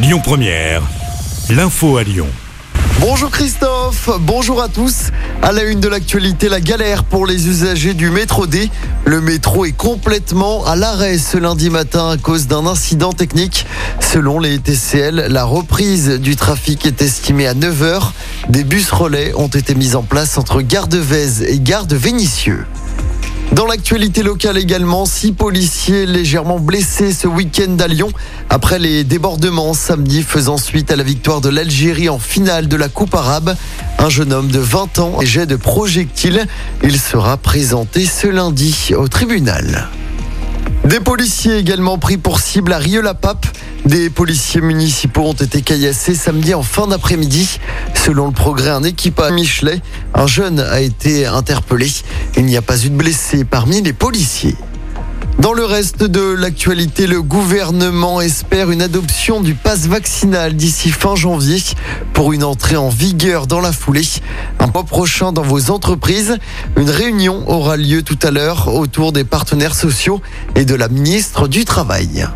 Lyon Première, l'info à Lyon. Bonjour Christophe, bonjour à tous. À la une de l'actualité, la galère pour les usagers du métro D. Le métro est complètement à l'arrêt ce lundi matin à cause d'un incident technique. Selon les TCL, la reprise du trafic est estimée à 9 heures. Des bus relais ont été mis en place entre Gare de Vèze et Gare de Vénissieux. Dans l'actualité locale également, six policiers légèrement blessés ce week-end à Lyon après les débordements samedi faisant suite à la victoire de l'Algérie en finale de la Coupe arabe. Un jeune homme de 20 ans et jet de projectiles. Il sera présenté ce lundi au tribunal. Des policiers également pris pour cible à Rieux-la-Pape. Des policiers municipaux ont été caillassés samedi en fin d'après-midi. Selon le progrès, un équipage Michelet, un jeune a été interpellé. Il n'y a pas eu de blessés parmi les policiers. Dans le reste de l'actualité, le gouvernement espère une adoption du pass vaccinal d'ici fin janvier pour une entrée en vigueur dans la foulée. Un mois prochain dans vos entreprises, une réunion aura lieu tout à l'heure autour des partenaires sociaux et de la ministre du Travail.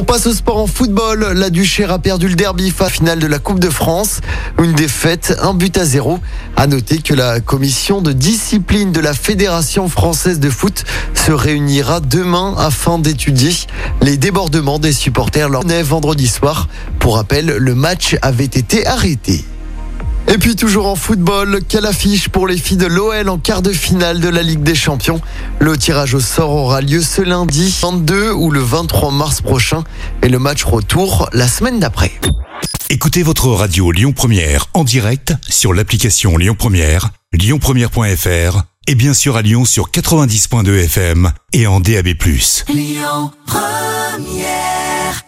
On passe au sport en football. La Duchère a perdu le derby finale de la Coupe de France. Une défaite, un but à zéro. À noter que la commission de discipline de la Fédération française de foot se réunira demain afin d'étudier les débordements des supporters lors vendredi soir. Pour rappel, le match avait été arrêté. Et puis toujours en football, quelle affiche pour les filles de l'OL en quart de finale de la Ligue des Champions? Le tirage au sort aura lieu ce lundi 22 ou le 23 mars prochain et le match retour la semaine d'après. Écoutez votre radio Lyon Première en direct sur l'application Lyon Première, lyonpremière.fr et bien sûr à Lyon sur 90.2 FM et en DAB+. Lyon Première